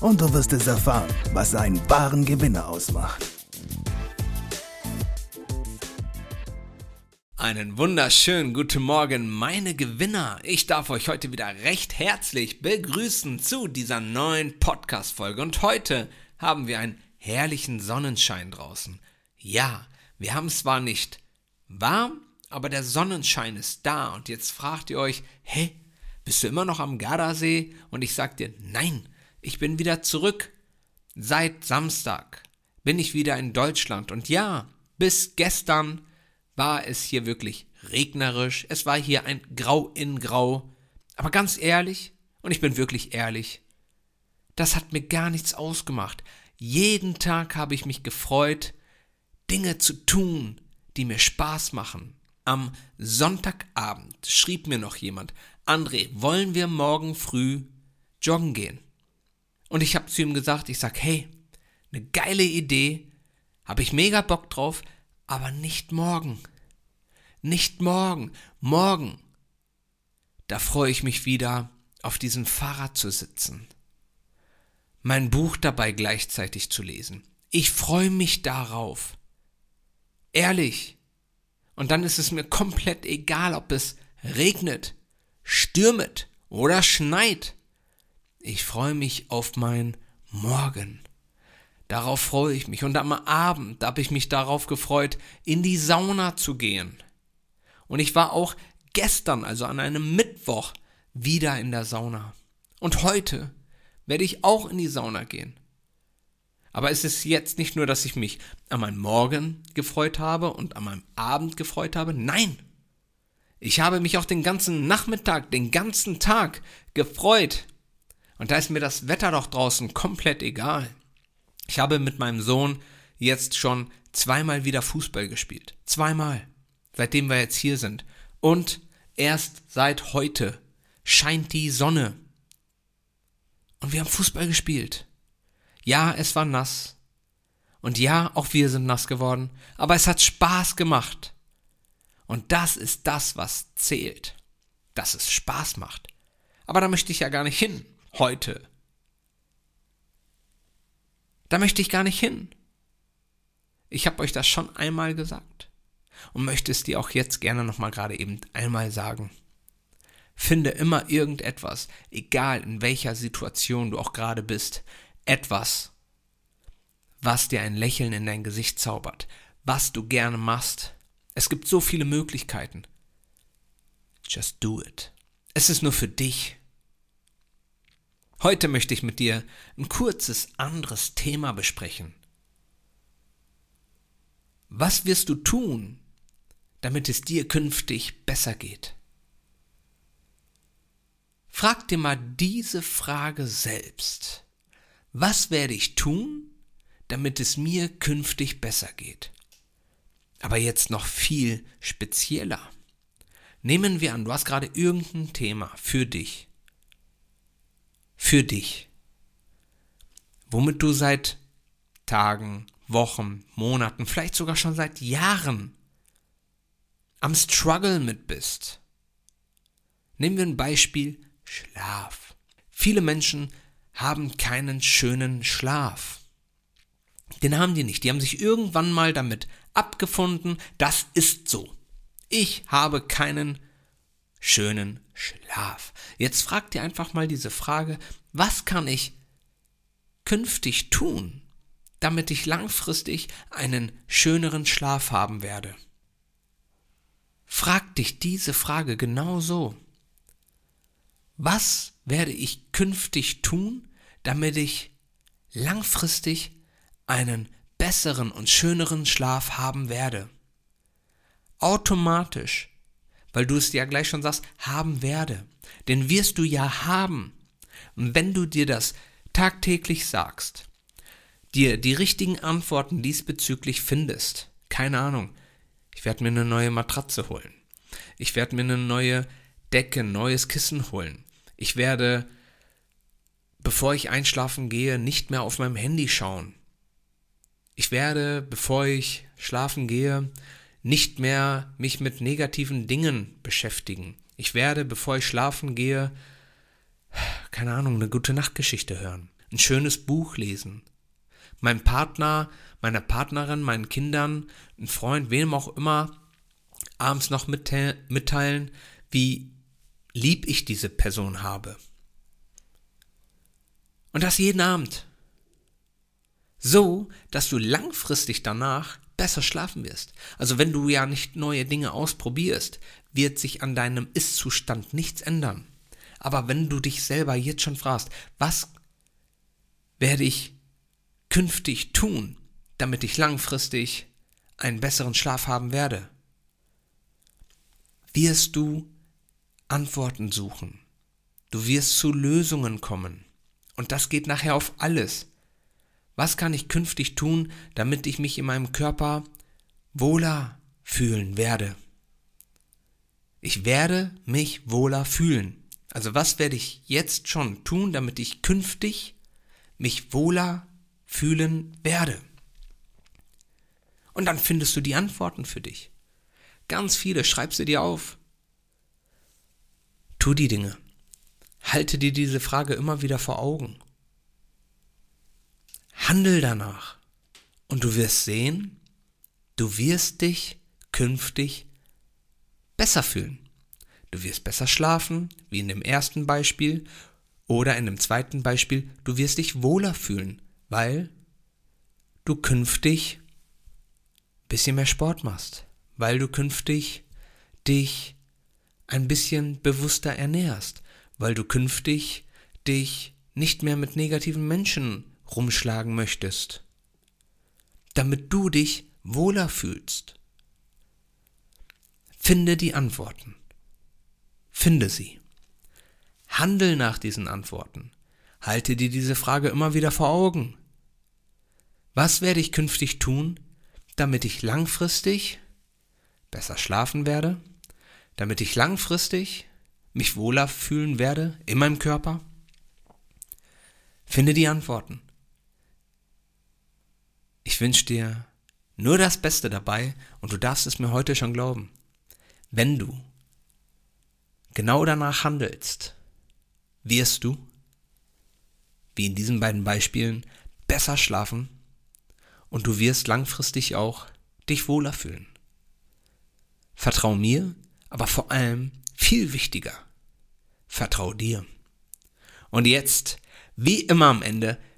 und du wirst es erfahren, was einen wahren Gewinner ausmacht. Einen wunderschönen guten Morgen, meine Gewinner. Ich darf euch heute wieder recht herzlich begrüßen zu dieser neuen Podcast-Folge. Und heute haben wir einen herrlichen Sonnenschein draußen. Ja, wir haben es zwar nicht warm, aber der Sonnenschein ist da. Und jetzt fragt ihr euch, hä, bist du immer noch am Gardasee? Und ich sag dir, nein, ich bin wieder zurück. Seit Samstag bin ich wieder in Deutschland. Und ja, bis gestern war es hier wirklich regnerisch. Es war hier ein Grau in Grau. Aber ganz ehrlich, und ich bin wirklich ehrlich, das hat mir gar nichts ausgemacht. Jeden Tag habe ich mich gefreut, Dinge zu tun, die mir Spaß machen. Am Sonntagabend schrieb mir noch jemand, André, wollen wir morgen früh joggen gehen? Und ich habe zu ihm gesagt, ich sag, hey, eine geile Idee, habe ich mega Bock drauf, aber nicht morgen. Nicht morgen, morgen. Da freue ich mich wieder, auf diesem Fahrrad zu sitzen. Mein Buch dabei gleichzeitig zu lesen. Ich freue mich darauf. Ehrlich. Und dann ist es mir komplett egal, ob es regnet, stürmet oder schneit. Ich freue mich auf mein Morgen. Darauf freue ich mich. Und am Abend habe ich mich darauf gefreut, in die Sauna zu gehen. Und ich war auch gestern, also an einem Mittwoch, wieder in der Sauna. Und heute werde ich auch in die Sauna gehen. Aber es ist jetzt nicht nur, dass ich mich an meinem Morgen gefreut habe und an meinem Abend gefreut habe. Nein! Ich habe mich auch den ganzen Nachmittag, den ganzen Tag gefreut. Und da ist mir das Wetter doch draußen komplett egal. Ich habe mit meinem Sohn jetzt schon zweimal wieder Fußball gespielt. Zweimal seitdem wir jetzt hier sind. Und erst seit heute scheint die Sonne. Und wir haben Fußball gespielt. Ja, es war nass. Und ja, auch wir sind nass geworden. Aber es hat Spaß gemacht. Und das ist das, was zählt. Dass es Spaß macht. Aber da möchte ich ja gar nicht hin. Heute. Da möchte ich gar nicht hin. Ich habe euch das schon einmal gesagt und möchte es dir auch jetzt gerne nochmal gerade eben einmal sagen. Finde immer irgendetwas, egal in welcher Situation du auch gerade bist, etwas, was dir ein Lächeln in dein Gesicht zaubert, was du gerne machst. Es gibt so viele Möglichkeiten. Just do it. Es ist nur für dich. Heute möchte ich mit dir ein kurzes anderes Thema besprechen. Was wirst du tun, damit es dir künftig besser geht? Frag dir mal diese Frage selbst. Was werde ich tun, damit es mir künftig besser geht? Aber jetzt noch viel spezieller. Nehmen wir an, du hast gerade irgendein Thema für dich. Für dich. Womit du seit Tagen, Wochen, Monaten, vielleicht sogar schon seit Jahren am Struggle mit bist. Nehmen wir ein Beispiel Schlaf. Viele Menschen haben keinen schönen Schlaf. Den haben die nicht. Die haben sich irgendwann mal damit abgefunden, das ist so. Ich habe keinen schönen Schlaf. Jetzt frag dir einfach mal diese Frage, was kann ich künftig tun, damit ich langfristig einen schöneren Schlaf haben werde? Frag dich diese Frage genau so. Was werde ich künftig tun, damit ich langfristig einen besseren und schöneren Schlaf haben werde? Automatisch, weil du es ja gleich schon sagst, haben werde. Den wirst du ja haben. Und wenn du dir das tagtäglich sagst, dir die richtigen Antworten diesbezüglich findest. Keine Ahnung. Ich werde mir eine neue Matratze holen. Ich werde mir eine neue Decke, neues Kissen holen. Ich werde, bevor ich einschlafen gehe, nicht mehr auf meinem Handy schauen. Ich werde, bevor ich schlafen gehe, nicht mehr mich mit negativen Dingen beschäftigen. Ich werde, bevor ich schlafen gehe, keine Ahnung, eine gute Nachtgeschichte hören, ein schönes Buch lesen, meinem Partner, meiner Partnerin, meinen Kindern, ein Freund, wem auch immer, abends noch mitteilen, wie lieb ich diese Person habe. Und das jeden Abend. So, dass du langfristig danach besser schlafen wirst. Also wenn du ja nicht neue Dinge ausprobierst, wird sich an deinem Ist-Zustand nichts ändern. Aber wenn du dich selber jetzt schon fragst, was werde ich künftig tun, damit ich langfristig einen besseren Schlaf haben werde, wirst du Antworten suchen. Du wirst zu Lösungen kommen. Und das geht nachher auf alles. Was kann ich künftig tun, damit ich mich in meinem Körper wohler fühlen werde? Ich werde mich wohler fühlen. Also was werde ich jetzt schon tun, damit ich künftig mich wohler fühlen werde? Und dann findest du die Antworten für dich. Ganz viele, schreib sie dir auf. Tu die Dinge. Halte dir diese Frage immer wieder vor Augen. Handel danach. Und du wirst sehen, du wirst dich künftig besser fühlen. Du wirst besser schlafen, wie in dem ersten Beispiel, oder in dem zweiten Beispiel, du wirst dich wohler fühlen, weil du künftig bisschen mehr Sport machst, weil du künftig dich ein bisschen bewusster ernährst, weil du künftig dich nicht mehr mit negativen Menschen rumschlagen möchtest, damit du dich wohler fühlst. Finde die Antworten. Finde sie. Handel nach diesen Antworten. Halte dir diese Frage immer wieder vor Augen. Was werde ich künftig tun, damit ich langfristig besser schlafen werde, damit ich langfristig mich wohler fühlen werde in meinem Körper? Finde die Antworten. Ich wünsche dir nur das Beste dabei und du darfst es mir heute schon glauben. Wenn du genau danach handelst, wirst du, wie in diesen beiden Beispielen, besser schlafen und du wirst langfristig auch dich wohler fühlen. Vertrau mir aber vor allem viel wichtiger, vertrau dir. Und jetzt, wie immer am Ende,